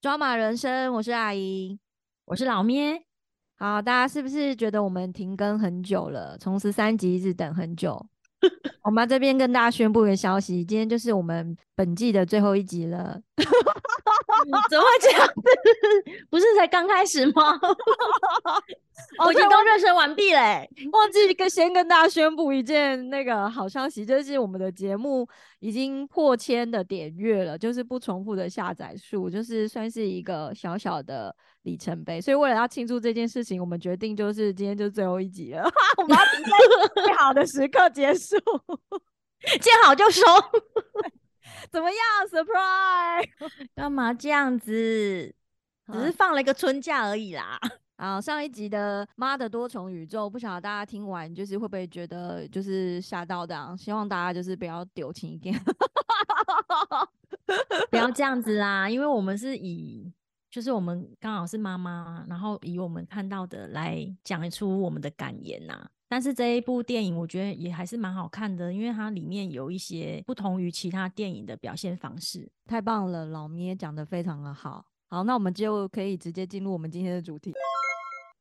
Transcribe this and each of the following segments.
抓马人生，我是阿姨，我是老咩。好，大家是不是觉得我们停更很久了？从十三集一直等很久。我们这边跟大家宣布一个消息，今天就是我们本季的最后一集了。怎么会这样子？不是才刚开始吗？我已经都热身完毕嘞。忘记跟先跟大家宣布一件那个好消息，就是我们的节目已经破千的点阅了，就是不重复的下载数，就是算是一个小小的里程碑。所以为了要庆祝这件事情，我们决定就是今天就最后一集了，我们要在最好的时刻结束，见好就收。怎么样？Surprise？干嘛这样子？只是放了一个春假而已啦。好，上一集的妈的多重宇宙，不晓得大家听完就是会不会觉得就是吓到这样？希望大家就是不要丢情一点，不要这样子啦。因为我们是以就是我们刚好是妈妈，然后以我们看到的来讲出我们的感言呐。但是这一部电影我觉得也还是蛮好看的，因为它里面有一些不同于其他电影的表现方式，太棒了！老咩讲的非常的好，好，那我们就可以直接进入我们今天的主题。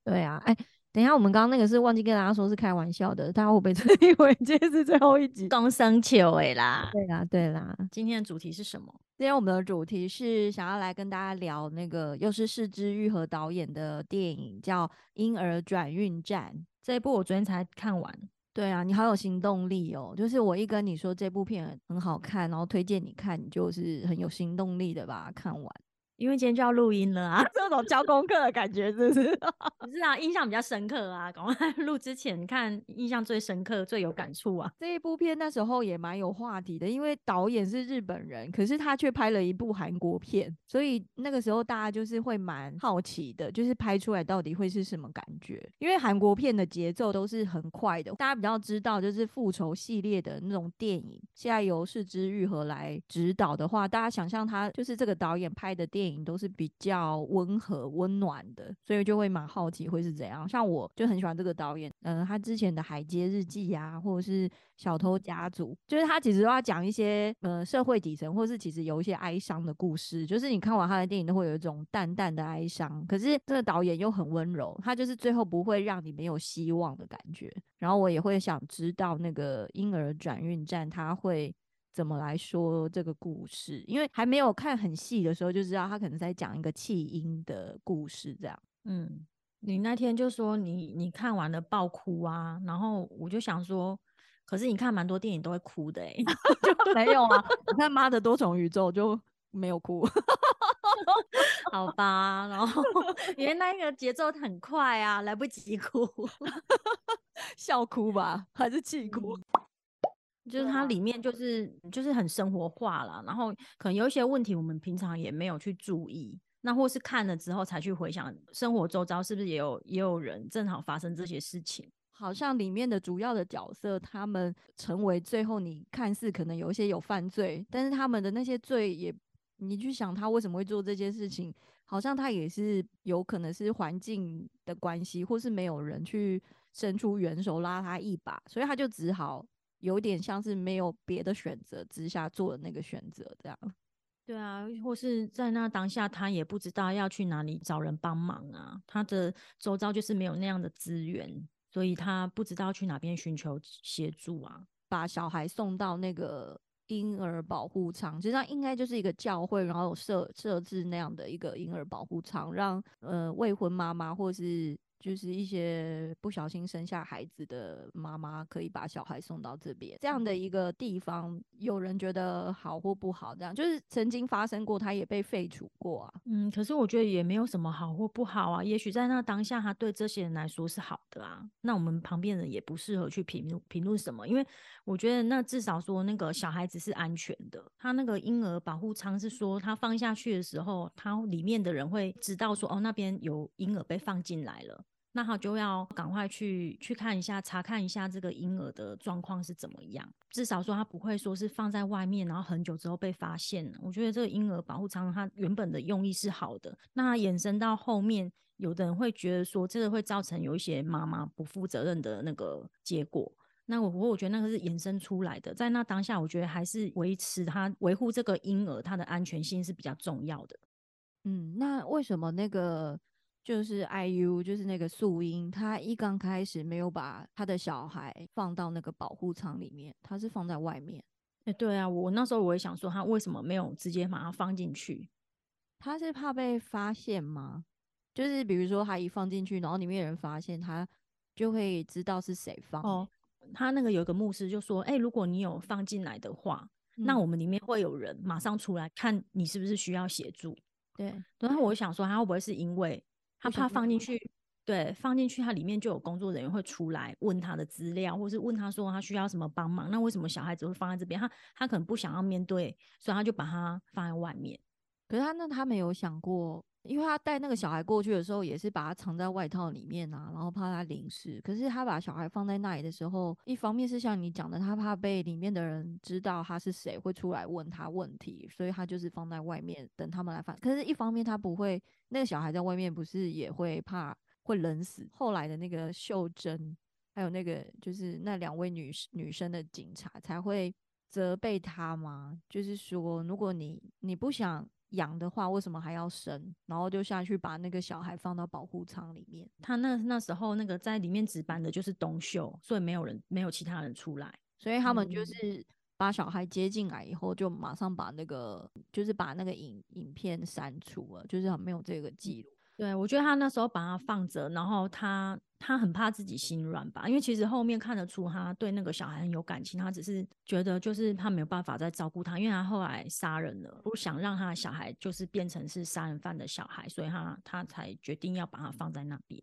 对啊，哎，等一下，我们刚刚那个是忘记跟大家说是开玩笑的，大家会不会 以为今天是最后一集？刚生球哎啦，对啦对啦，今天的主题是什么？今天我们的主题是想要来跟大家聊那个又是四之愈合导演的电影，叫《婴儿转运站》。这一部我昨天才看完，对啊，你好有行动力哦！就是我一跟你说这部片很好看，然后推荐你看，你就是很有行动力的把它看完。因为今天就要录音了啊，这种交功课的感觉，是不是？不是啊，印象比较深刻啊。赶快 录之前看，印象最深刻、最有感触啊。这一部片那时候也蛮有话题的，因为导演是日本人，可是他却拍了一部韩国片，所以那个时候大家就是会蛮好奇的，就是拍出来到底会是什么感觉？因为韩国片的节奏都是很快的，大家比较知道就是复仇系列的那种电影，现在由世之愈合来指导的话，大家想象他就是这个导演拍的电影。都是比较温和温暖的，所以就会蛮好奇会是怎样。像我就很喜欢这个导演，嗯，他之前的《海街日记》啊，或者是《小偷家族》，就是他其实都要讲一些呃社会底层，或是其实有一些哀伤的故事。就是你看完他的电影，都会有一种淡淡的哀伤。可是这个导演又很温柔，他就是最后不会让你没有希望的感觉。然后我也会想知道那个婴儿转运站，他会。怎么来说这个故事？因为还没有看很细的时候，就知道他可能在讲一个弃婴的故事，这样。嗯，你那天就说你你看完了爆哭啊，然后我就想说，可是你看蛮多电影都会哭的哎，没有啊？你看《妈的多重宇宙》就没有哭，好吧？然后因为那个节奏很快啊，来不及哭，笑哭吧，还是气哭？就是它里面就是就是很生活化了，然后可能有一些问题我们平常也没有去注意，那或是看了之后才去回想生活周遭是不是也有也有人正好发生这些事情。好像里面的主要的角色，他们成为最后你看似可能有一些有犯罪，但是他们的那些罪也你去想他为什么会做这些事情，好像他也是有可能是环境的关系，或是没有人去伸出援手拉他一把，所以他就只好。有点像是没有别的选择之下做的那个选择，这样。对啊，或是在那当下，他也不知道要去哪里找人帮忙啊。他的周遭就是没有那样的资源，所以他不知道去哪边寻求协助啊。把小孩送到那个婴儿保护舱，实际上应该就是一个教会，然后有设设置那样的一个婴儿保护舱，让呃未婚妈妈或是。就是一些不小心生下孩子的妈妈，可以把小孩送到这边这样的一个地方。有人觉得好或不好，这样就是曾经发生过，他也被废除过啊。嗯，可是我觉得也没有什么好或不好啊。也许在那当下，他对这些人来说是好的啊。那我们旁边人也不适合去评论评论什么，因为我觉得那至少说那个小孩子是安全的。他那个婴儿保护舱是说，他放下去的时候，他里面的人会知道说，哦，那边有婴儿被放进来了。那他就要赶快去去看一下，查看一下这个婴儿的状况是怎么样。至少说他不会说是放在外面，然后很久之后被发现。我觉得这个婴儿保护舱它原本的用意是好的。那衍生到后面，有的人会觉得说这个会造成有一些妈妈不负责任的那个结果。那我我我觉得那个是衍生出来的，在那当下，我觉得还是维持他维护这个婴儿他的安全性是比较重要的。嗯，那为什么那个就是 IU 就是那个素英，她一刚开始没有把她的小孩放到那个保护舱里面，她是放在外面？哎，对啊，我那时候我也想说，她为什么没有直接把它放进去？她是怕被发现吗？就是比如说她一放进去，然后里面有人发现，她就会知道是谁放。哦，他那个有个牧师就说：“哎，如果你有放进来的话，那我们里面会有人马上出来看你是不是需要协助。”对。然后我想说，他会不会是因为他怕放进去？对，放进去，他里面就有工作人员会出来问他的资料，或是问他说他需要什么帮忙。那为什么小孩子会放在这边？他他可能不想要面对，所以他就把它放在外面。可是他那他没有想过。因为他带那个小孩过去的时候，也是把他藏在外套里面啊，然后怕他淋湿。可是他把小孩放在那里的时候，一方面是像你讲的，他怕被里面的人知道他是谁，会出来问他问题，所以他就是放在外面等他们来反。可是，一方面他不会，那个小孩在外面不是也会怕会冷死。后来的那个秀珍，还有那个就是那两位女女生的警察才会责备他吗？就是说，如果你你不想。养的话，为什么还要生？然后就下去把那个小孩放到保护舱里面。他那那时候那个在里面值班的就是东秀，所以没有人没有其他人出来，所以他们就是把小孩接进来以后，就马上把那个就是把那个影影片删除了，就是没有这个记录。对，我觉得他那时候把它放着，然后他他很怕自己心软吧，因为其实后面看得出他对那个小孩很有感情，他只是觉得就是他没有办法再照顾他，因为他后来杀人了，不想让他的小孩就是变成是杀人犯的小孩，所以他他才决定要把它放在那边。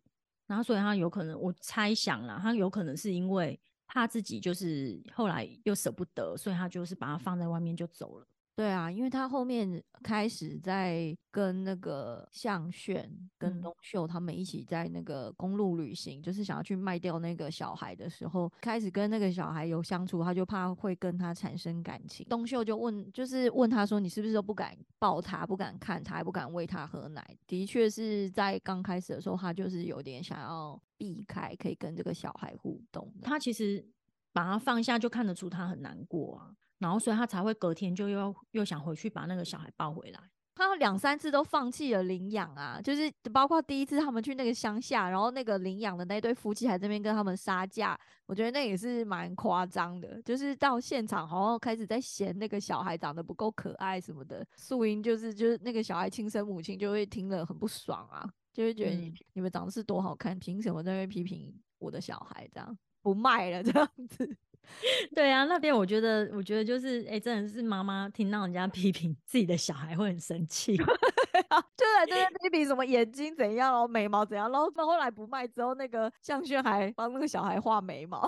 然后所以他有可能，我猜想了，他有可能是因为怕自己就是后来又舍不得，所以他就是把它放在外面就走了。对啊，因为他后面开始在跟那个向炫、跟东秀他们一起在那个公路旅行，就是想要去卖掉那个小孩的时候，开始跟那个小孩有相处，他就怕会跟他产生感情。东秀就问，就是问他说：“你是不是都不敢抱他，不敢看他，还不敢喂他喝奶？”的确是在刚开始的时候，他就是有点想要避开，可以跟这个小孩互动。他其实把他放下，就看得出他很难过啊。然后，所以他才会隔天就又又想回去把那个小孩抱回来。他两三次都放弃了领养啊，就是包括第一次他们去那个乡下，然后那个领养的那对夫妻还这边跟他们杀价，我觉得那也是蛮夸张的。就是到现场好像开始在嫌那个小孩长得不够可爱什么的，素英就是就是那个小孩亲生母亲就会听了很不爽啊，就会觉得你你们长得是多好看，凭什么在那边批评我的小孩这样不卖了这样子。对啊，那边我觉得，我觉得就是，哎，真的是妈妈听到人家批评自己的小孩会很生气，就在这边批评什么眼睛怎样，然后眉毛怎样，然后到后来不卖之后，那个向轩还帮那个小孩画眉毛，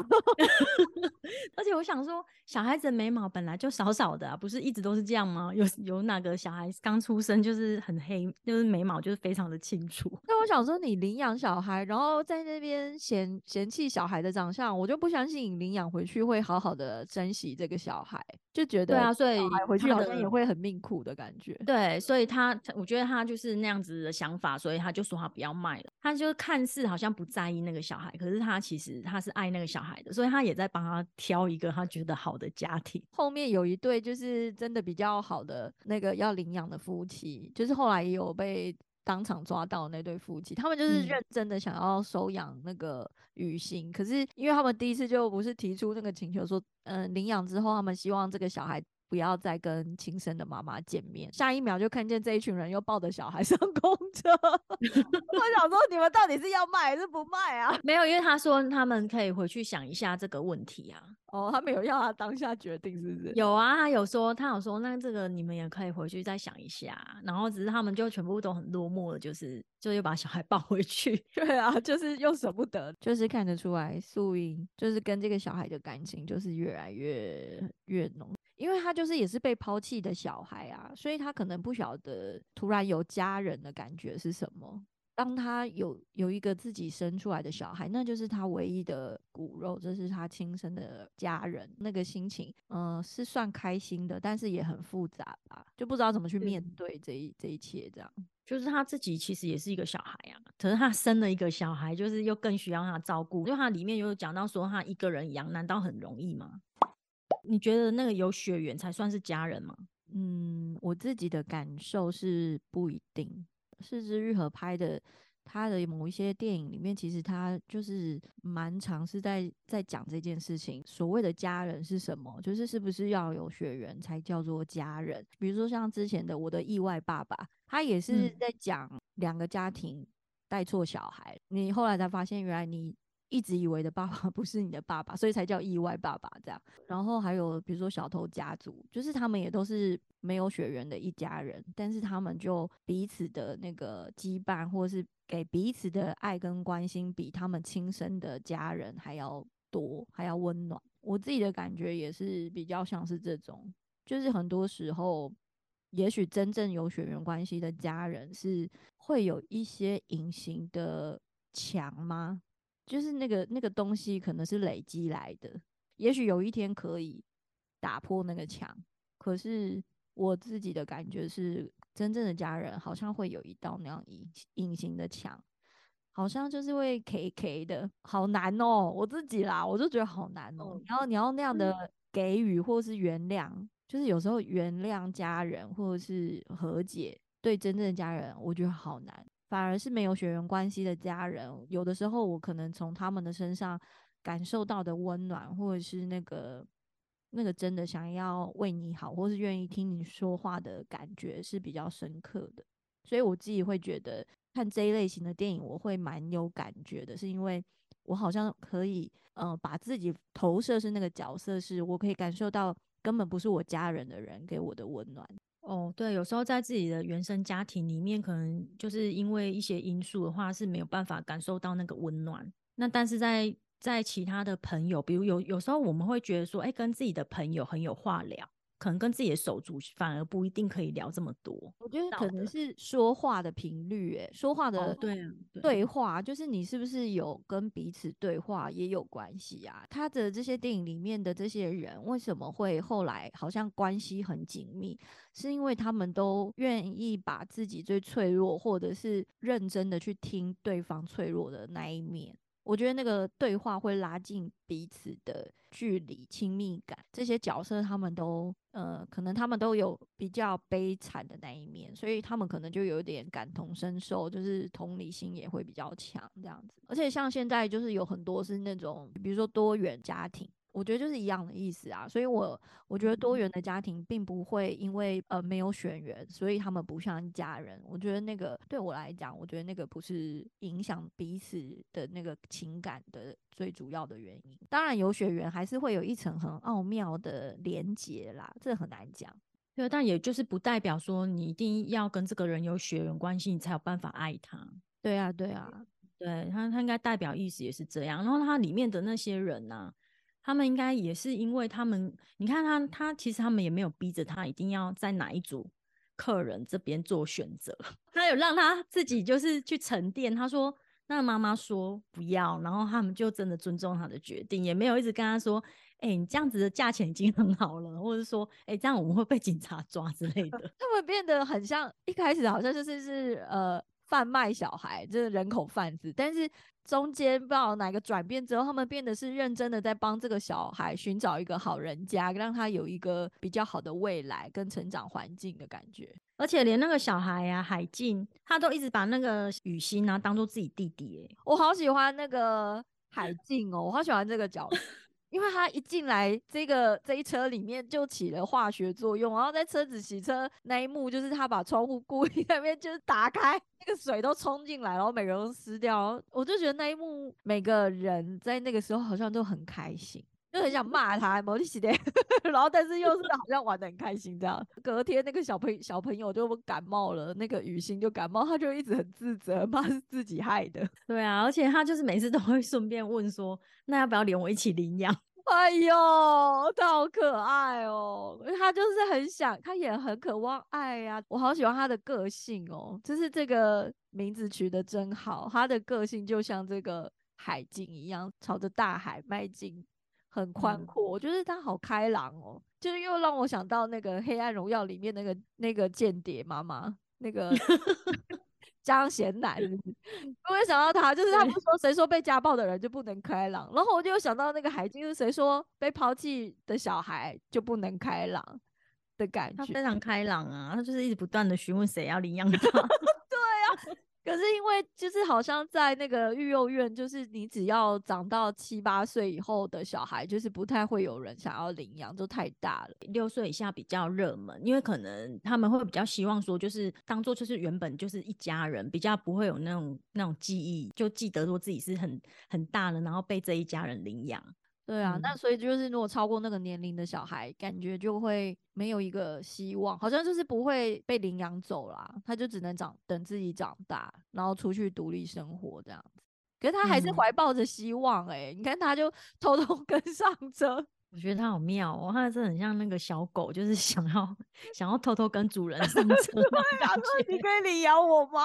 而且我想说，小孩子眉毛本来就少少的，不是一直都是这样吗？有有哪个小孩刚出生就是很黑，就是眉毛就是非常的清楚？那我想说，你领养小孩，然后在那边嫌嫌弃小孩的长相，我就不相信你领养回去。会好好的珍惜这个小孩，就觉得对啊，所以回去好像也会很命苦的感觉。对，所以他我觉得他就是那样子的想法，所以他就说他不要卖了。他就看似好像不在意那个小孩，可是他其实他是爱那个小孩的，所以他也在帮他挑一个他觉得好的家庭。后面有一对就是真的比较好的那个要领养的夫妻，就是后来也有被。当场抓到那对夫妻，他们就是认真的想要收养那个雨欣，可是因为他们第一次就不是提出那个请求说，嗯，领养之后他们希望这个小孩。不要再跟亲生的妈妈见面。下一秒就看见这一群人又抱着小孩 上公车。我想说，你们到底是要卖还是不卖啊？没有，因为他说他们可以回去想一下这个问题啊。哦，他没有要他当下决定，是不是？有啊，他有说，他有说，那这个你们也可以回去再想一下。然后只是他们就全部都很落寞的，就是就又把小孩 抱回去。对啊，就是又舍不得，就是看得出来，素英就是跟这个小孩的感情就是越来越越浓。因为他就是也是被抛弃的小孩啊，所以他可能不晓得突然有家人的感觉是什么。当他有有一个自己生出来的小孩，那就是他唯一的骨肉，这是他亲生的家人，那个心情，嗯，是算开心的，但是也很复杂吧，就不知道怎么去面对这一这一切，这样。就是他自己其实也是一个小孩啊，可是他生了一个小孩，就是又更需要他照顾。因为他里面有讲到说，他一个人养，难道很容易吗？你觉得那个有血缘才算是家人吗？嗯，我自己的感受是不一定。是之愈合拍的，他的某一些电影里面，其实他就是蛮常是在在讲这件事情。所谓的家人是什么？就是是不是要有血缘才叫做家人？比如说像之前的《我的意外爸爸》。他也是在讲两个家庭带错小孩，你后来才发现，原来你一直以为的爸爸 不是你的爸爸，所以才叫意外爸爸这样。然后还有比如说小偷家族，就是他们也都是没有血缘的一家人，但是他们就彼此的那个羁绊，或是给彼此的爱跟关心，比他们亲生的家人还要多，还要温暖。我自己的感觉也是比较像是这种，就是很多时候。也许真正有血缘关系的家人是会有一些隐形的墙吗？就是那个那个东西可能是累积来的，也许有一天可以打破那个墙。可是我自己的感觉是，真正的家人好像会有一道那样隐隐形的墙，好像就是会 K K 的，好难哦。我自己啦，我就觉得好难哦。然后你要那样的给予或是原谅。就是有时候原谅家人或者是和解，对真正的家人，我觉得好难。反而是没有血缘关系的家人，有的时候我可能从他们的身上感受到的温暖，或者是那个那个真的想要为你好，或是愿意听你说话的感觉是比较深刻的。所以我自己会觉得看这一类型的电影，我会蛮有感觉的，是因为我好像可以，嗯，把自己投射是那个角色，是我可以感受到。根本不是我家人的人给我的温暖哦，对，有时候在自己的原生家庭里面，可能就是因为一些因素的话是没有办法感受到那个温暖。那但是在在其他的朋友，比如有有时候我们会觉得说，哎，跟自己的朋友很有话聊。可能跟自己的手足反而不一定可以聊这么多。我觉得可能是说话的频率，哎，说话的对对话，就是你是不是有跟彼此对话也有关系啊。他的这些电影里面的这些人，为什么会后来好像关系很紧密？是因为他们都愿意把自己最脆弱，或者是认真的去听对方脆弱的那一面。我觉得那个对话会拉近彼此的距离、亲密感。这些角色他们都，呃，可能他们都有比较悲惨的那一面，所以他们可能就有点感同身受，就是同理心也会比较强这样子。而且像现在就是有很多是那种，比如说多元家庭。我觉得就是一样的意思啊，所以我我觉得多元的家庭并不会因为呃没有血缘，所以他们不像家人。我觉得那个对我来讲，我觉得那个不是影响彼此的那个情感的最主要的原因。当然有血缘还是会有一层很奥妙的连结啦，这很难讲。对，但也就是不代表说你一定要跟这个人有血缘关系，你才有办法爱他。对啊，对啊，对他他应该代表意思也是这样。然后他里面的那些人呢？他们应该也是因为他们，你看他，他其实他们也没有逼着他一定要在哪一组客人这边做选择，他有让他自己就是去沉淀。他说，那妈妈说不要，然后他们就真的尊重他的决定，也没有一直跟他说，哎，你这样子的价钱已经很好了，或者说，哎，这样我们会被警察抓之类的。他们变得很像一开始好像就是是呃。贩卖小孩，就是人口贩子。但是中间不知道哪个转变之后，他们变得是认真的在帮这个小孩寻找一个好人家，让他有一个比较好的未来跟成长环境的感觉。而且连那个小孩呀，海静，他都一直把那个雨欣啊当做自己弟弟。哎，我好喜欢那个海静哦，我好喜欢这个角色。因为他一进来，这个这一车里面就起了化学作用，然后在车子洗车那一幕，就是他把窗户故意 那边就是打开，那个水都冲进来，然后每个人都湿掉，我就觉得那一幕每个人在那个时候好像都很开心。就很想骂他，毛利喜的，然后但是又是好像玩的很开心这样。隔天那个小朋小朋友就感冒了，那个雨欣就感冒，他就一直很自责，怕是自己害的。对啊，而且他就是每次都会顺便问说，那要不要连我一起领养？哎呦，他好可爱哦！他就是很想，他也很渴望爱呀。我好喜欢他的个性哦，就是这个名字取得真好。他的个性就像这个海鲸一样，朝着大海迈进，很宽阔。我觉得他好开朗哦，就是又让我想到那个《黑暗荣耀》里面那个那个间谍妈妈，那个。张贤男，我也想到他，就是他不是说谁说被家暴的人就不能开朗，然后我就想到那个海军是谁说被抛弃的小孩就不能开朗的感觉，他非常开朗啊，他就是一直不断的询问谁要领养他，对啊。可是因为就是好像在那个育幼院，就是你只要长到七八岁以后的小孩，就是不太会有人想要领养，就太大了。六岁以下比较热门，因为可能他们会比较希望说，就是当做就是原本就是一家人，比较不会有那种那种记忆，就记得说自己是很很大了，然后被这一家人领养。对啊，那所以就是如果超过那个年龄的小孩，感觉就会没有一个希望，好像就是不会被领养走啦，他就只能长等自己长大，然后出去独立生活这样子。可是他还是怀抱着希望哎，你看他就 偷偷跟上车，我觉得他好妙哦，他是很像那个小狗，就是想要想要偷偷跟主人上车。对啊，你可以领养我吗？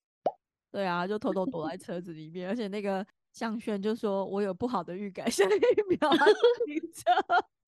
对啊，就偷偷躲在车子里面，而且那个。向轩就说：“我有不好的预感，下一秒他停车。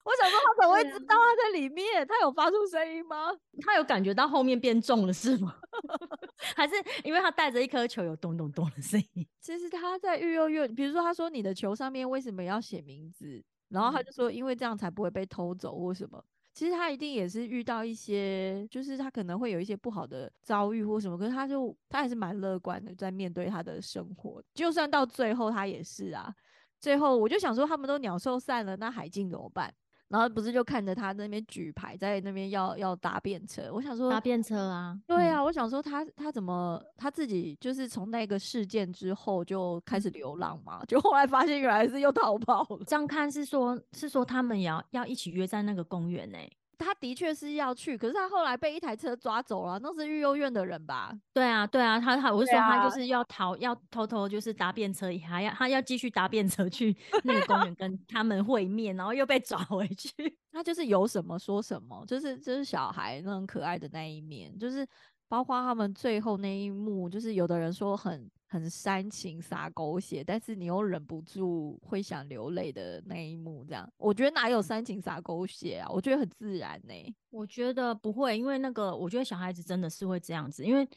我想说，他怎么会知道他在里面？他有发出声音吗？他有感觉到后面变重了是吗？还是因为他带着一颗球有咚咚咚的声音？其实他在育幼院，比如说他说你的球上面为什么要写名字？然后他就说，因为这样才不会被偷走或什么。”其实他一定也是遇到一些，就是他可能会有一些不好的遭遇或什么，可是他就他还是蛮乐观的，在面对他的生活。就算到最后他也是啊，最后我就想说，他们都鸟兽散了，那海静怎么办？然后不是就看着他那边举牌，在那边要要搭便车。我想说搭便车啊，对啊，我想说他他怎么他自己就是从那个事件之后就开始流浪嘛，就后来发现原来是又逃跑了。这样看是说，是说他们要要一起约在那个公园呢？他的确是要去，可是他后来被一台车抓走了，那是育幼院的人吧？对啊，对啊，他他我是说他就是要逃，要偷偷就是搭便车，还要他要继续搭便车去 那个公园跟他们会面，然后又被抓 回去。他就是有什么说什么，就是就是小孩那种可爱的那一面，就是包括他们最后那一幕，就是有的人说很。很煽情洒狗血，但是你又忍不住会想流泪的那一幕，这样我觉得哪有煽情洒狗血啊？我觉得很自然呢。我觉得不会，因为那个我觉得小孩子真的是会这样子，因为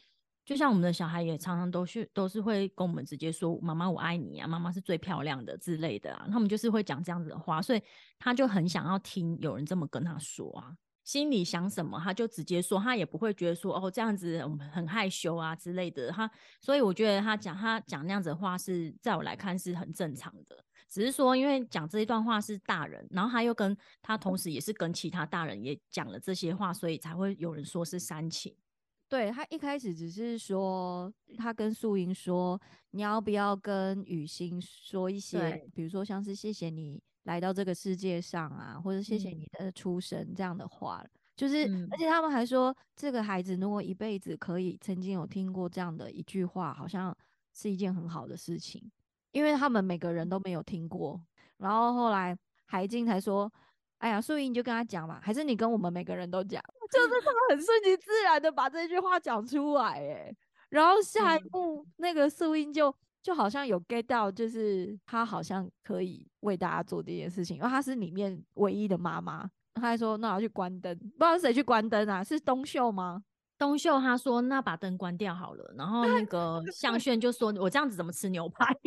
就像我们的小孩也常常都是都是会跟我们直接说“妈妈我爱你啊，妈妈是最漂亮的”之类的啊，他们就是会讲这样子的话，所以他就很想要听有人这么跟他说啊。心里想什么，他就直接说，他也不会觉得说哦这样子很害羞啊之类的。他所以我觉得他讲他讲那样子的话是在我来看是很正常的，只是说因为讲这一段话是大人，然后他又跟他同时也是跟其他大人也讲了这些话，所以才会有人说是煽情。对他一开始只是说他跟素英说你要不要跟雨欣说一些，比如说像是谢谢你。来到这个世界上啊，或者谢谢你的出生这样的话，就是，而且他们还说，这个孩子如果一辈子可以曾经有听过这样的一句话，好像是一件很好的事情，因为他们每个人都没有听过。然后后来海静才说：“哎呀，素英你就跟他讲嘛，还是你跟我们每个人都讲，就是他很顺其自然的把这句话讲出来。”哎，然后下一步那个素英就。就好像有 get 到，就是他好像可以为大家做这件事情，因为他是里面唯一的妈妈。他还说：“那我要去关灯，不知道谁去关灯啊？是东秀吗？”东秀他说：“那把灯关掉好了。”然后那个向炫就说：“我这样子怎么吃牛排？”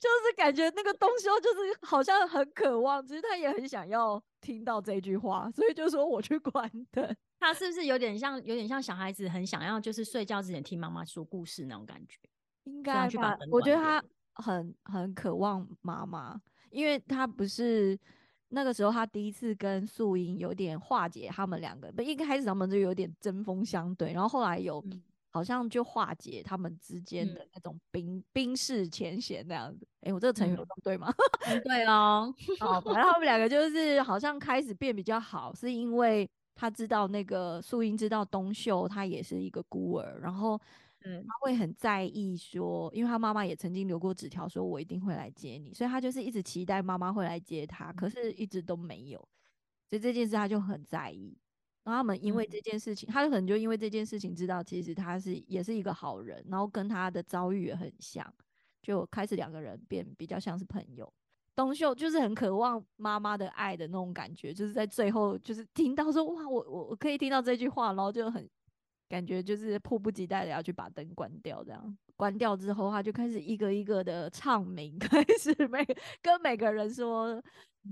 就是感觉那个东秀就是好像很渴望，其实他也很想要听到这句话，所以就说：“我去关灯。”他是不是有点像有点像小孩子很想要就是睡觉之前听妈妈说故事那种感觉？应该吧，我觉得他很很渴望妈妈，因为他不是那个时候他第一次跟素英有点化解他们两个，不一开始他们就有点针锋相对，然后后来有好像就化解他们之间的那种冰冰释前嫌那样子。哎，我这个成语有对吗？对哦，哦，反正他们两个就是好像开始变比较好，是因为他知道那个素英知道东秀他也是一个孤儿，然后。嗯他会很在意说，因为他妈妈也曾经留过纸条，说我一定会来接你，所以他就是一直期待妈妈会来接他，可是一直都没有，所以这件事他就很在意。然后他们因为嗯这件事情，他就可能就因为这件事情知道，其实他是也是一个好人，然后跟他的遭遇也很像，就开始两个人变比较像是朋友。东秀就是很渴望妈妈的爱的那种感觉，就是在最后就是听到说哇，我我我可以听到这句话，然后就很感觉就是迫不及待的要去把灯关掉，这样关掉之后，他就开始一个一个的唱名，开始每跟每个人说，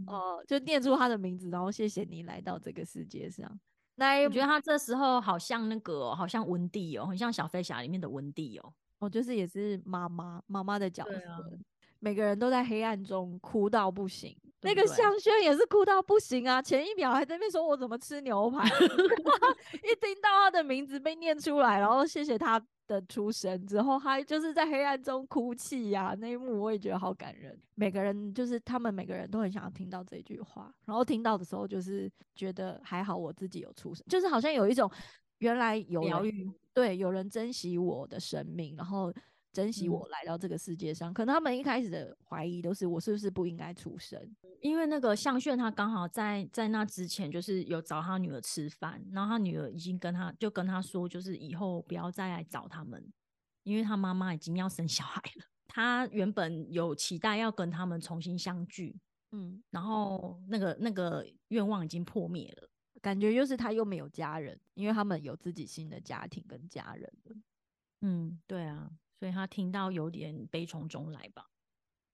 呃，就念出他的名字，然后谢谢你来到这个世界上。那我觉得他这时候好像那个哦、好像温蒂哦，很像小飞侠里面的温蒂哦。哦就是也是妈妈妈妈的角色，每个人都在黑暗中哭到不行。那个对不对向轩也是哭到不行啊！前一秒还在那边说我怎么吃牛排，一听到他的名字被念出来，然后谢谢他的出生之后，他就是在黑暗中哭泣呀、那一幕我也觉得好感人。每个人就是他们每个人都很想要听到这句话，然后听到的时候就是觉得还好我自己有出生，就是好像有一种原来有人疗愈对有人珍惜我的生命，然后珍惜嗯我来到这个世界上。可能他们一开始的怀疑都是我是不是不应该出生，因为那个向炫他刚好在在那之前就是有找他女儿吃饭，然后他女儿已经跟他就跟他说，就是以后不要再来找他们，因为他妈妈已经要生小孩了。他原本有期待要跟他们重新相聚，嗯，然后那个那个愿望已经破灭了。感觉就是他又没有家人，因为他们有自己新的家庭跟家人了。嗯，对啊，所以他听到有点悲从中来吧。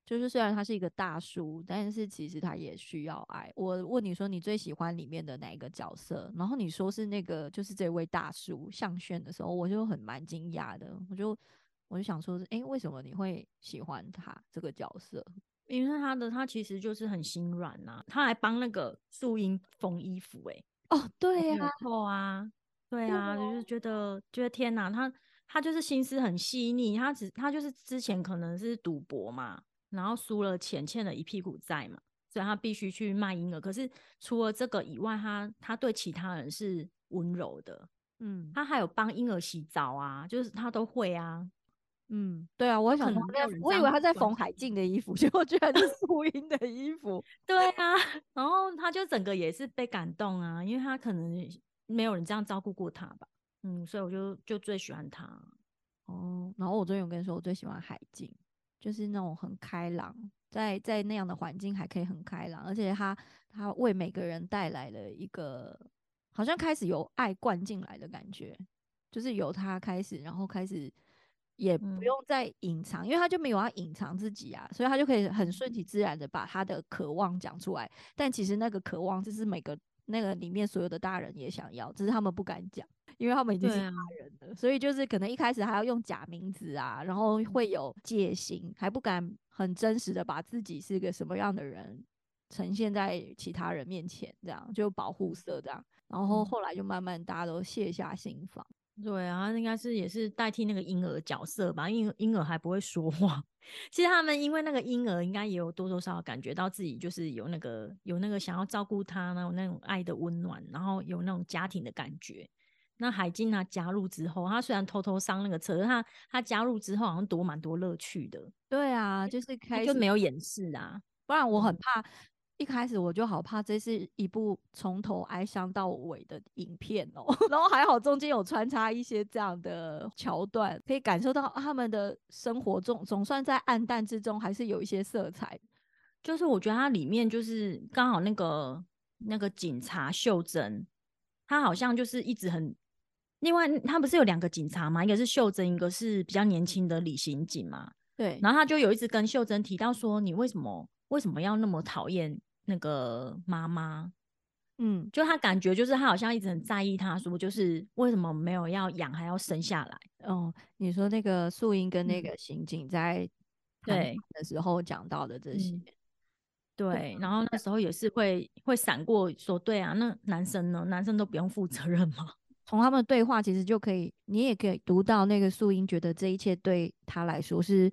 就是虽然他是一个大叔，但是其实他也需要爱。我问你说你最喜欢里面的哪一个角色，然后你说是那个就是这位大叔向轩的时候，我就很蛮惊讶的，我就我就想说，诶，为什么你会喜欢他这个角色？因为他的他其实就是很心软呐、他还帮那个素英缝衣服、欸，哦，对呀、没有错啊，对啊，就是觉得觉得天哪，他他就是心思很细腻，他只他就是之前可能是赌博嘛，然后输了钱，欠了一屁股债嘛，所以他必须去卖婴儿。可是除了这个以外，他他对其他人是温柔的，嗯他还有帮婴儿洗澡啊，就是他都会啊。嗯，对啊，我可想他我以为他在缝海静的衣服，结果居然是 素英的衣服。对啊，然后他就整个也是被感动啊，因为他可能没有人这样照顾过他吧，嗯，所以我就就最喜欢他。哦，然后我最近有跟你说，我最喜欢海静，就是那种很开朗，在在那样的环境还可以很开朗，而且他他为每个人带来了一个好像开始有爱灌进来的感觉，就是由他开始，然后开始也不嗯用再隐藏，因为他就没有要隐藏自己啊，所以他就可以很顺其自然的把他的渴望讲出来。但其实那个渴望，就是每个那个里面所有的大人也想要，只是他们不敢讲，因为他们已经是大人了，所以就是可能一开始还要用假名字啊，然后会有戒心，还不敢很真实的把自己是个什么样的人呈现在其他人面前，这样就保护色这样。然后嗯后来就慢慢大家都卸下心防。对啊，他应该是也是代替那个婴儿角色吧，婴儿婴儿还不会说话。其实他们因为那个婴儿，应该也有多多少少感觉到自己就是有那个有那个想要照顾他，那种那种爱的温暖，然后有那种家庭的感觉。那海静他加入之后，他虽然偷偷上那个车，他他加入之后好像多蛮多乐趣的，对啊，就是他开始就没有掩饰啊。不然我很嗯怕，一开始我就好怕这是一部从头哀伤到尾的影片哦。然后还好中间有穿插一些这样的桥段，可以感受到他们的生活中总算在暗淡之中还是有一些色彩。就是我觉得它里面就是刚好那个那个警察秀珍，他好像就是一直很。另外，他不是有两个警察嘛？一个是秀珍，一个是比较年轻的李刑警嘛。对，然后他就有一直跟秀珍提到说：“你为什么为什么要那么讨厌那个妈妈？”嗯，就他感觉就是他好像一直很在意他，说就是为什么没有要养还要生下来。哦，你说那个素英跟那嗯个刑警在对的时候讲到的这些，嗯对，然后那时候也是会会闪过说：“对啊，那男生呢？男生都不用负责任吗？” 从他们的对话其实就可以，你也可以读到那个素英觉得这一切对他来说是，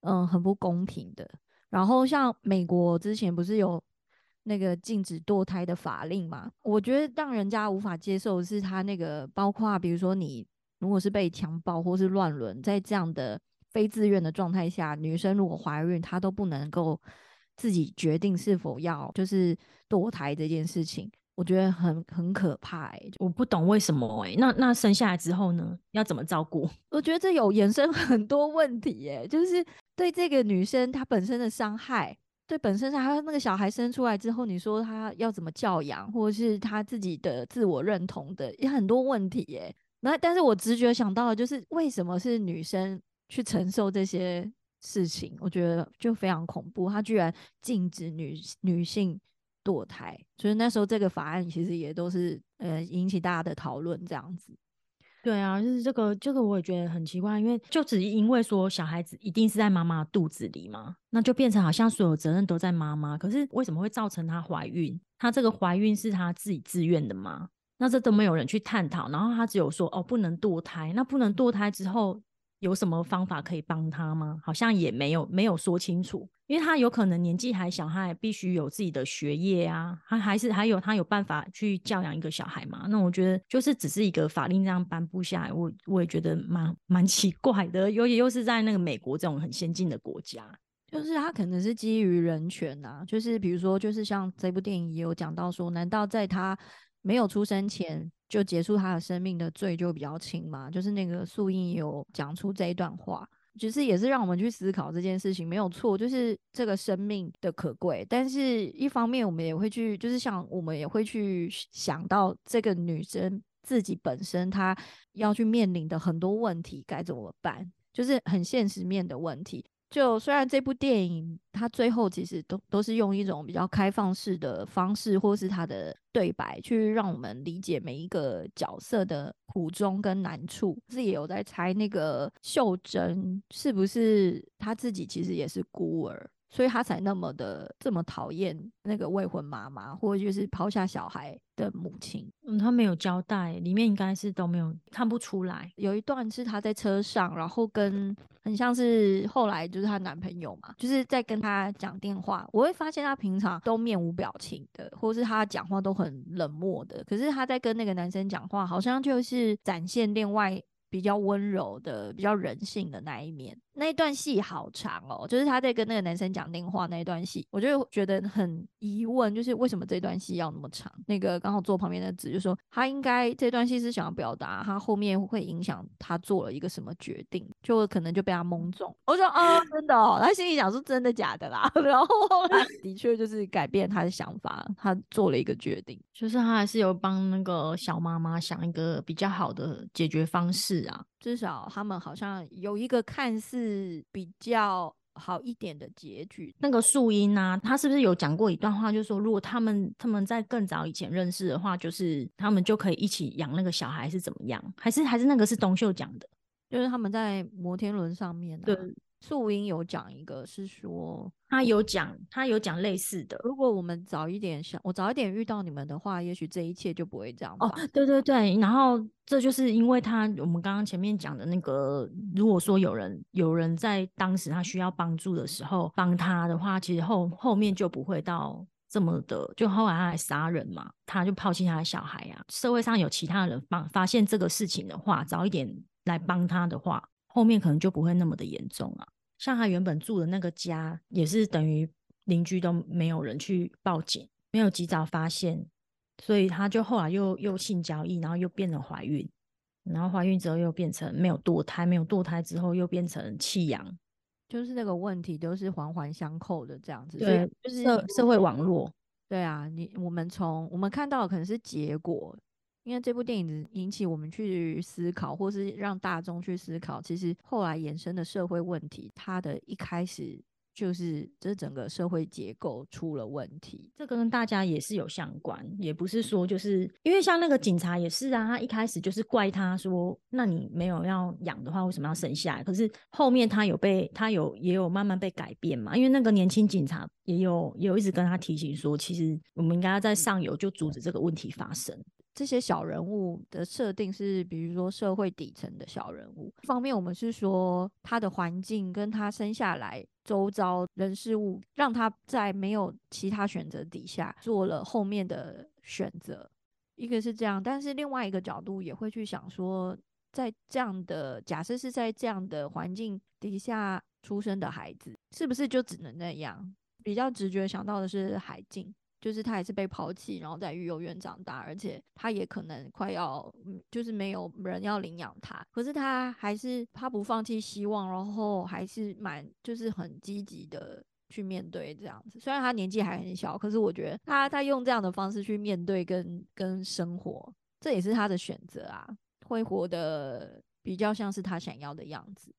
嗯，很不公平的。然后像美国之前不是有那个禁止堕胎的法令嘛？我觉得让人家无法接受是他那个，包括比如说你如果是被强暴或是乱伦，在这样的非自愿的状态下，女生如果怀孕，她都不能够自己决定是否要就是堕胎这件事情，我觉得很很可怕哎、我不懂为什么哎、那那生下来之后呢，要怎么照顾？我觉得这有衍生很多问题耶，就是对这个女生她本身的伤害，对本身她那个小孩生出来之后，你说她要怎么教养，或者是她自己的自我认同的，也很多问题耶。那但是我直觉想到的就是，为什么是女生去承受这些事情？我觉得就非常恐怖，她居然禁止女女性堕胎，就是那时候这个法案其实也都是呃引起大家的讨论这样子。对啊，就是这个这个我也觉得很奇怪，因为就只因为说小孩子一定是在妈妈肚子里嘛，那就变成好像所有责任都在妈妈。可是为什么会造成她怀孕？她这个怀孕是她自己自愿的吗？那这都没有人去探讨，然后她只有说哦不能堕胎，那不能堕胎之后有什么方法可以帮他吗？好像也没有没有说清楚，因为他有可能年纪还小，他还必须有自己的学业啊，他还是还有他有办法去教养一个小孩嘛？那我觉得就是只是一个法令这样颁布下来，我我也觉得蛮蛮奇怪的，尤其又是在那个美国这种很先进的国家。就是他可能是基于人权呐、就是比如说，就是像这部电影也有讲到说，难道在他没有出生前就结束他的生命的罪就比较轻嘛？就是那个素英有讲出这一段话，就是也是让我们去思考这件事情没有错，就是这个生命的可贵，但是一方面我们也会去，就是像我们也会去想到这个女生自己本身她要去面临的很多问题该怎么办，就是很现实面的问题。就虽然这部电影它最后其实都都是用一种比较开放式的方式，或是它的对白，去让我们理解每一个角色的苦衷跟难处。自己也有在猜那个秀珍是不是他自己其实也是孤儿，所以他才那么的这么讨厌那个未婚妈妈，或者就是抛下小孩的母亲。嗯，他没有交代，里面应该是都没有看不出来。有一段是她在车上，然后跟很像是后来就是她男朋友嘛，就是在跟她讲电话。我会发现她平常都面无表情的，或是她讲话都很冷漠的。可是她在跟那个男生讲话，好像就是展现另外比较温柔的、比较人性的那一面。那一段戏好长哦，就是他在跟那个男生讲电话那一段戏，我就觉得很疑问，就是为什么这段戏要那么长？那个刚好坐旁边的子就说，他应该这段戏是想要表达他后面会影响他做了一个什么决定，就可能就被他蒙中。我说哦，真的哦，他心里想说真的假的啦，然后后来 的确就是改变他的想法，他做了一个决定。就是他还是有帮那个小妈妈想一个比较好的解决方式啊。至少他们好像有一个看似比较好一点的结局。那个树英啊，他是不是有讲过一段话，就是说，如果他们他们在更早以前认识的话，就是他们就可以一起养那个小孩，是怎么样？还是还是那个是东秀讲的？就是他们在摩天轮上面、啊，对，素英有讲一个是说，他有讲，他有讲类似的。如果我们早一点想，我早一点遇到你们的话，也许这一切就不会这样哦。，对对对，然后这就是因为他我们刚刚前面讲的那个，如果说有人有人在当时他需要帮助的时候帮他的话，其实后后面就不会到这么的，就后来他还杀人嘛，他就抛弃他的小孩啊。社会上有其他人帮发现这个事情的话，早一点来帮他的话，后面可能就不会那么的严重啊。像他原本住的那个家，也是等于邻居都没有人去报警，没有及早发现，所以他就后来又又性交易，然后又变成怀孕，然后怀孕之后又变成没有堕胎，没有堕胎之后又变成弃养，就是那个问题都是环环相扣的这样子，对，就是社社会网络，对啊，你我们从我们看到的可能是结果，因为这部电影引起我们去思考，或是让大众去思考，其实后来衍生的社会问题，它的一开始就是这整个社会结构出了问题。这跟大家也是有相关，也不是说就是因为像那个警察也是啊，他一开始就是怪他说，那你没有要养的话，为什么要生下来？可是后面他有被他有也有慢慢被改变嘛，因为那个年轻警察也有也有一直跟他提醒说，其实我们应该要在上游就阻止这个问题发生。这些小人物的设定是，比如说社会底层的小人物。一方面，我们是说他的环境跟他生下来周遭人事物，让他在没有其他选择底下做了后面的选择。一个是这样，但是另外一个角度也会去想说，在这样的假设是在这样的环境底下出生的孩子，是不是就只能那样？比较直觉想到的是海静，就是他也是被抛弃，然后在育幼院长大，而且他也可能快要，就是没有人要领养他，可是他还是他不放弃希望，然后还是蛮就是很积极的去面对这样子。虽然他年纪还很小，可是我觉得他他用这样的方式去面对跟跟生活，这也是他的选择啊，会活得比较像是他想要的样子。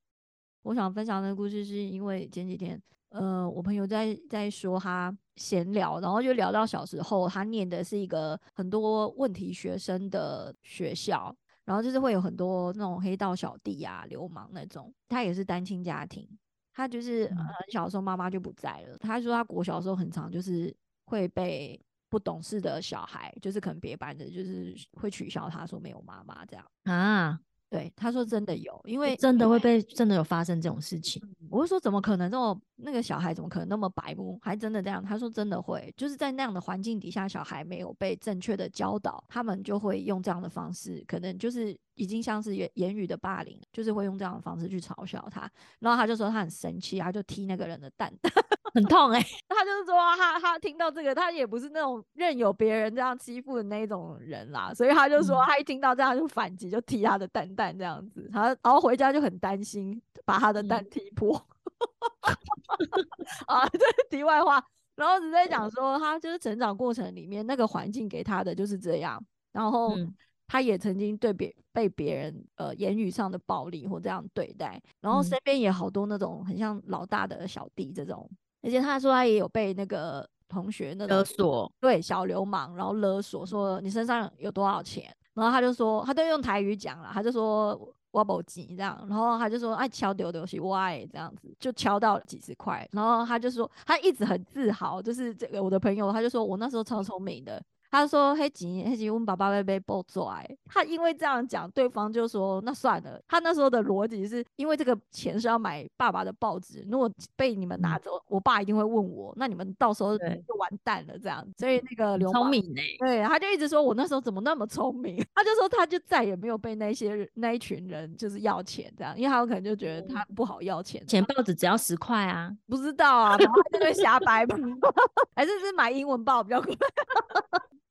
我想分享的故事是因为前几天。呃，我朋友在在说他闲聊，然后就聊到小时候，他念的是一个很多问题学生的学校，然后就是会有很多那种黑道小弟啊、流氓那种。他也是单亲家庭，他就是很小的时候妈妈就不在了。他说他国小的时候很常就是会被不懂事的小孩，就是可能别班的，就是会取笑他说没有妈妈这样啊。对，他说真的有，因为真的会被真的有发生这种事情。我会说怎么可能？这么那个小孩怎么可能那么白目？还真的这样？他说真的会，就是在那样的环境底下，小孩没有被正确的教导，他们就会用这样的方式，可能就是已经像是言言语的霸凌，就是会用这样的方式去嘲笑他。然后他就说他很生气，他就踢那个人的蛋蛋。很 痛哎，他就是说他他听到这个，他也不是那种任由别人这样欺负的那种人啦，所以他就说他一听到这样就反击，就踢他的蛋蛋这样子，他然后回家就很担心把他的蛋踢破。啊，这是题外话，然后只在讲说他就是成长过程里面那个环境给他的就是这样，然后他也曾经对别被别人呃言语上的暴力或这样对待，然后身边也好多那种很像老大的小弟这种。而且他说他也有被那个同学那勒索，对小流氓，然后勒索说你身上有多少钱，然后他就说他都用台语讲了，他就说我不急这样，然后他就说哎敲丢丢西歪这样子，就敲到几十块，然后他就说他一直很自豪，就是这个我的朋友他就说我那时候超聪明的。他说：“黑吉黑吉，问爸爸会被爆拽。”他因为这样讲，对方就说：“那算了。”他那时候的逻辑是因为这个钱是要买爸爸的报纸，如果被你们拿走，我爸一定会问我，那你们到时候就完蛋了。这样，所以那个聪明呢，对，他就一直说我那时候怎么那么聪明。他就说他就再也没有被那些那一群人就是要钱这样，因为他有可能就觉得他不好要钱，钱报纸只要十块啊，不知道啊，然后就会瞎掰吧，还是是买英文报比较快。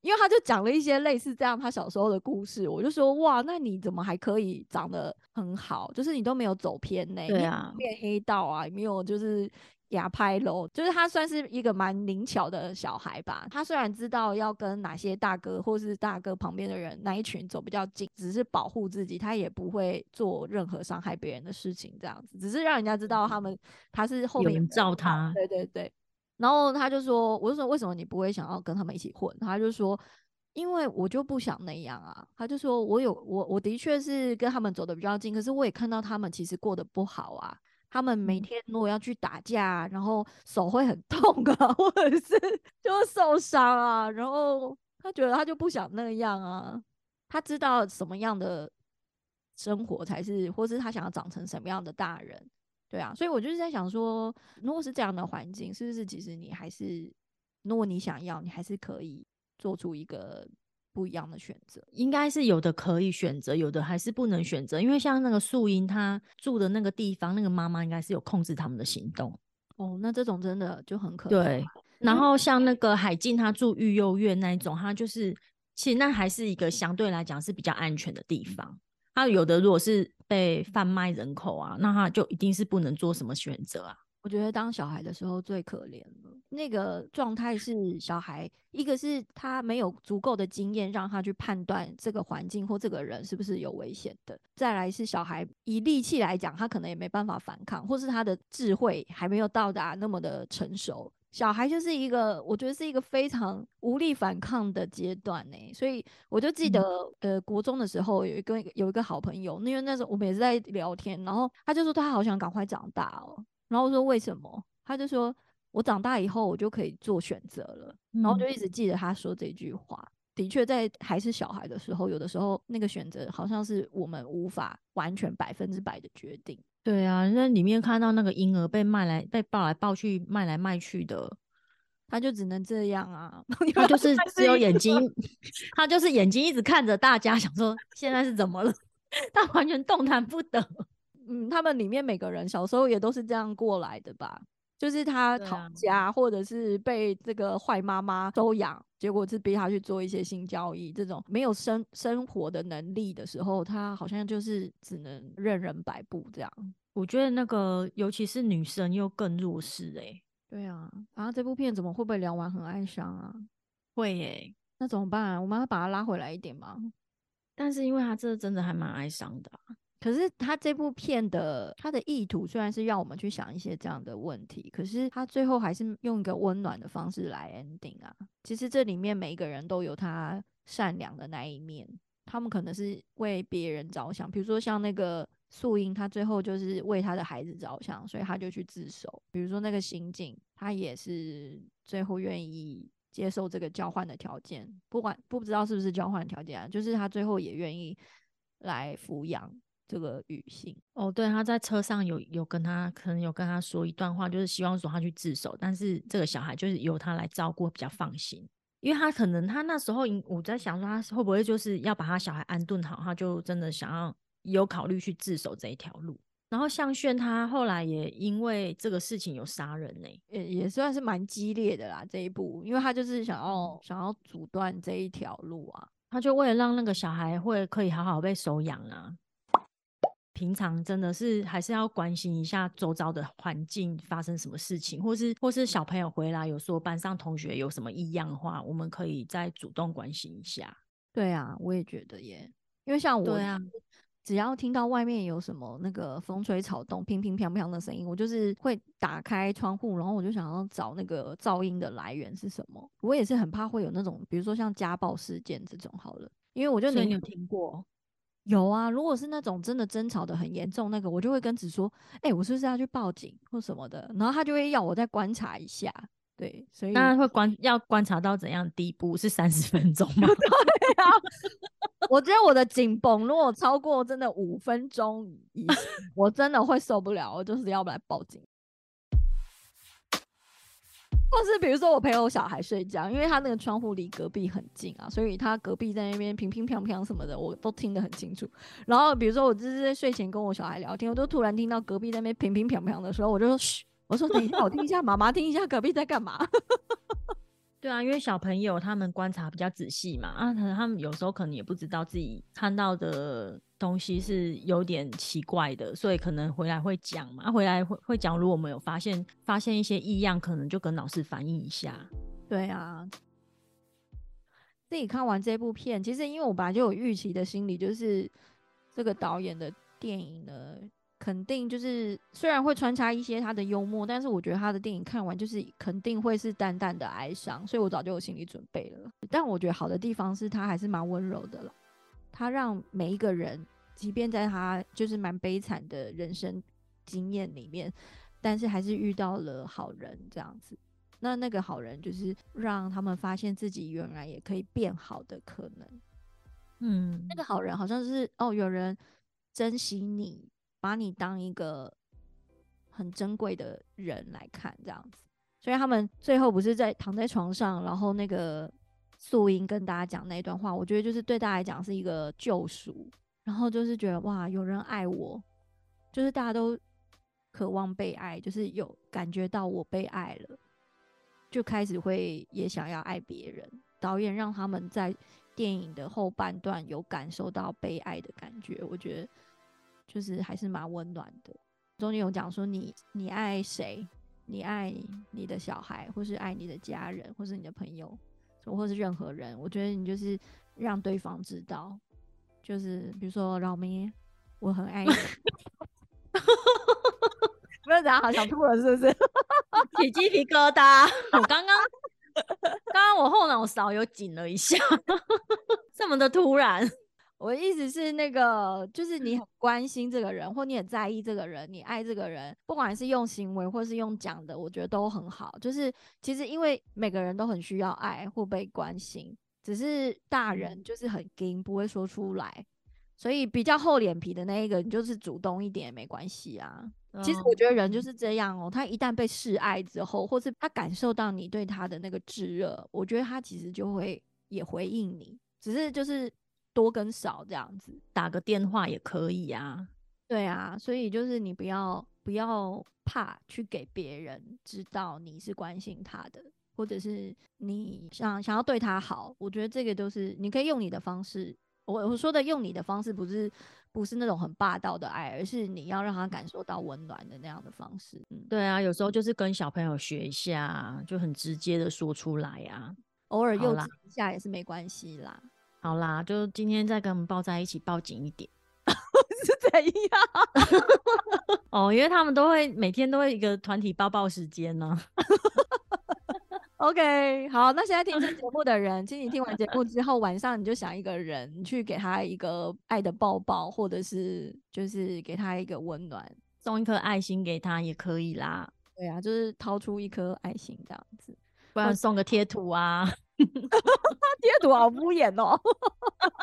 因为他就讲了一些类似这样他小时候的故事，我就说哇，那你怎么还可以长得很好？就是你都没有走偏呢，对啊，变黑道啊，没有就是牙拍喽，就是他算是一个蛮灵巧的小孩吧。他虽然知道要跟哪些大哥或是大哥旁边的人那一群走比较近，只是保护自己，他也不会做任何伤害别人的事情，这样子，只是让人家知道他们他是后面罩他，对对对。然后他就说：“我就说为什么你不会想要跟他们一起混？”他就说：“因为我就不想那样啊。”他就说：“我有我我的确是跟他们走的比较近，可是我也看到他们其实过得不好啊。他们每天如果要去打架，然后手会很痛啊，或者是就会受伤啊。然后他觉得他就不想那样啊。他知道什么样的生活才是，或是他想要长成什么样的大人。”对啊，所以我就是在想说，如果是这样的环境，是不是其实你还是，如果你想要，你还是可以做出一个不一样的选择。应该是有的可以选择，有的还是不能选择。因为像那个素英她住的那个地方，那个妈妈应该是有控制他们的行动。哦，那这种真的就很可对。然后像那个海静，她住育幼院那一种，她就是其实那还是一个相对来讲是比较安全的地方。他有的如果是被贩卖人口啊，那他就一定是不能做什么选择啊。我觉得当小孩的时候最可怜了，那个状态是小孩，一个是他没有足够的经验让他去判断这个环境或这个人是不是有危险的，再来是小孩以力气来讲，他可能也没办法反抗，或是他的智慧还没有到达那么的成熟。小孩就是一个，我觉得是一个非常无力反抗的阶段呢，所以我就记得，呃，国中的时候有一个有一个好朋友，因为那时候我们也是在聊天，然后他就说他好想赶快长大哦，然后我说为什么？他就说我长大以后我就可以做选择了，然后就一直记得他说这句话。的确，在还是小孩的时候，有的时候那个选择好像是我们无法完全百分之百的决定。对啊，那里面看到那个婴儿被卖来、被抱来抱去、卖来卖去的，他就只能这样啊。他就是只有眼睛，他就是眼睛一直看着大家，想说现在是怎么了？他完全动弹不得。嗯，他们里面每个人小时候也都是这样过来的吧？就是他逃家，或者是被这个坏妈妈收养，结果是逼他去做一些性交易，这种没有生生活的能力的时候，他好像就是只能任人摆布这样。我觉得那个尤其是女生又更弱势哎、对啊，然后这部片怎么会不会聊完很哀伤啊？会耶、那怎么办啊？我们要把它拉回来一点吗？但是因为他这真的还蛮哀伤的啊、可是他这部片的他的意图虽然是让我们去想一些这样的问题，可是他最后还是用一个温暖的方式来 ending 啊。其实这里面每一个人都有他善良的那一面，他们可能是为别人着想，比如说像那个素英，他最后就是为他的孩子着想，所以他就去自首。比如说那个刑警，他也是最后愿意接受这个交换的条件，不管不知道是不是交换条件啊，就是他最后也愿意来抚养这个女性。哦，对，他在车上有有跟他可能有跟他说一段话，就是希望说他去自首，但是这个小孩就是由他来照顾比较放心，因为他可能他那时候我在想说他会不会就是要把他小孩安顿好，他就真的想要有考虑去自首这一条路。然后向炫他后来也因为这个事情有杀人呢、也也算是蛮激烈的啦这一步，因为他就是想要想要阻断这一条路啊。他就为了让那个小孩会可以好好被收养啊，平常真的是还是要关心一下周遭的环境发生什么事情，或是或是小朋友回来有说班上同学有什么异样的话，我们可以再主动关心一下。对啊，我也觉得耶，因为像我对啊只要听到外面有什么那个风吹草动、乒乒乓乓的声音，我就是会打开窗户，然后我就想要找那个噪音的来源是什么。我也是很怕会有那种，比如说像家暴事件这种好了，因为我就宁所以你有听过？有啊，如果是那种真的争吵的很严重，那个我就会跟子说，哎、我是不是要去报警或什么的？然后他就会要我再观察一下。对，所以那会观要观察到怎样地步？是三十分钟吗？对啊我觉得我的紧绷如果超过真的五分钟以，我真的会受不了，我就是要不来报警。或是比如说我陪我小孩睡觉，因为他那个窗户离隔壁很近啊，所以他隔壁在那边乒乒乓乓什么的，我都听得很清楚。然后比如说我就是在睡前跟我小孩聊天，我就突然听到隔壁那边乒乒乓乓的时候，我就说嘘，我说等一下，我听一下，妈妈听一下隔壁在干嘛。对啊，因为小朋友他们观察比较仔细嘛，啊，可能他们有时候可能也不知道自己看到的东西是有点奇怪的，所以可能回来会讲嘛，回来会会讲，如果我们有发现发现一些异样，可能就跟老师反映一下。对啊，自己看完这部片，其实因为我本来就有预期的心理，就是这个导演的电影呢，肯定就是虽然会穿插一些他的幽默，但是我觉得他的电影看完就是肯定会是淡淡的哀伤，所以我早就有心理准备了。但我觉得好的地方是他还是蛮温柔的了，他让每一个人，即便在他就是蛮悲惨的人生经验里面，但是还是遇到了好人这样子。那那个好人就是让他们发现自己原来也可以变好的可能。嗯那个好人好像是哦，有人珍惜你，把你当一个很珍贵的人来看，这样子。所以他们最后不是在躺在床上，然后那个素英跟大家讲那一段话，我觉得就是对大家来讲是一个救赎，然后就是觉得哇，有人爱我，就是大家都渴望被爱，就是有感觉到我被爱了，就开始会也想要爱别人。导演让他们在电影的后半段有感受到被爱的感觉，我觉得就是还是蛮温暖的。中间有讲说你你爱谁，你爱你的小孩，或是爱你的家人，或是你的朋友，或是任何人，我觉得你就是让对方知道，就是比如说老咩，我很爱你。不要讲，好想吐了，是不是？起鸡皮疙瘩。我刚刚刚刚我后脑勺有紧了一下，这么的突然。我的意思是，那个就是你很关心这个人，或你很在意这个人，你爱这个人，不管是用行为或是用讲的，我觉得都很好。就是其实因为每个人都很需要爱或被关心，只是大人就是很硬，不会说出来，所以比较厚脸皮的那一个，你就是主动一点也没关系啊。其实我觉得人就是这样哦，他一旦被示爱之后，或是他感受到你对他的那个炙热，我觉得他其实就会也回应你，只是就是多跟少这样子。打个电话也可以啊。对啊，所以就是你不要不要怕去给别人知道你是关心他的，或者是你想想要对他好。我觉得这个都是你可以用你的方式。我我说的用你的方式，不是不是那种很霸道的爱，而是你要让他感受到温暖的那样的方式。嗯，对啊，有时候就是跟小朋友学一下，就很直接的说出来啊，偶尔幼稚一下也是没关系啦。好啦，就今天再跟我们抱在一起，抱紧一点。是怎样？哦，因为他们都会每天都会一个团体抱抱时间呢。OK，好，那现在听这节目的人，请你听完节目之后，晚上你就想一个人去给他一个爱的抱抱，或者是就是给他一个温暖，送一颗爱心给他也可以啦。对啊，就是掏出一颗爱心这样子，不然送个贴图啊。贴图好敷衍哦，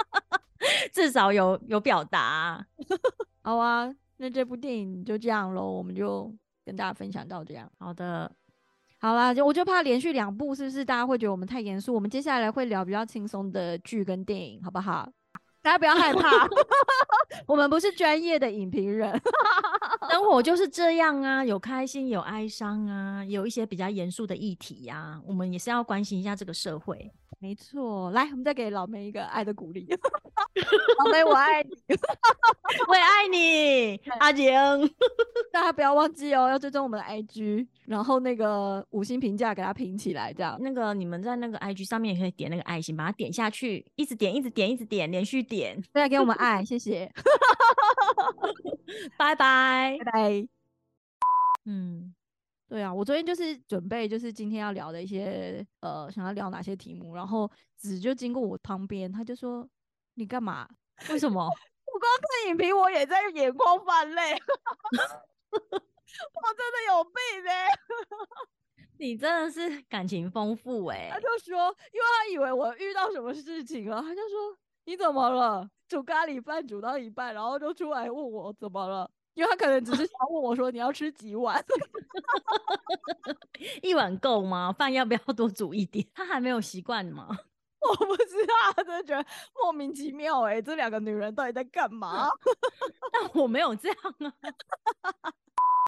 至少有有表达。好啊，那这部电影就这样喽，我们就跟大家分享到这样。好的。好啦，就我就怕连续两部是不是大家会觉得我们太严肃？我们接下来会聊比较轻松的剧跟电影，好不好？大家不要害怕，我们不是专业的影评人，生活就是这样啊，有开心有哀伤啊，有一些比较严肃的议题呀，我们也是要关心一下这个社会。没错，来，我们再给老梅一个爱的鼓励。老梅，我爱你，我也爱你，阿晴。大家不要忘记哦，要追踪我们的 IG，然后那个五星评价给它评起来，这样。那个你们在那个 IG 上面也可以点那个爱心，把它点下去，一直点，一直点，一直点，连续点，大家给我们爱，谢谢。拜拜，拜拜。嗯。对啊，我昨天就是准备，就是今天要聊的一些，呃，想要聊哪些题目，然后子就经过我旁边，他就说：“你干嘛？为什么？我光看影评，我也在眼眶泛泪，我真的有病哎！你真的是感情丰富哎！”他就说，因为他以为我遇到什么事情了，他就说：“你怎么了？煮咖喱饭煮到一半，然后就出来问我怎么了。”因为他可能只是想问我说你要吃几碗，一碗够吗？饭要不要多煮一点？他还没有习惯吗？我不知道，真的觉得莫名其妙哎，这两个女人到底在干嘛？但我没有这样啊。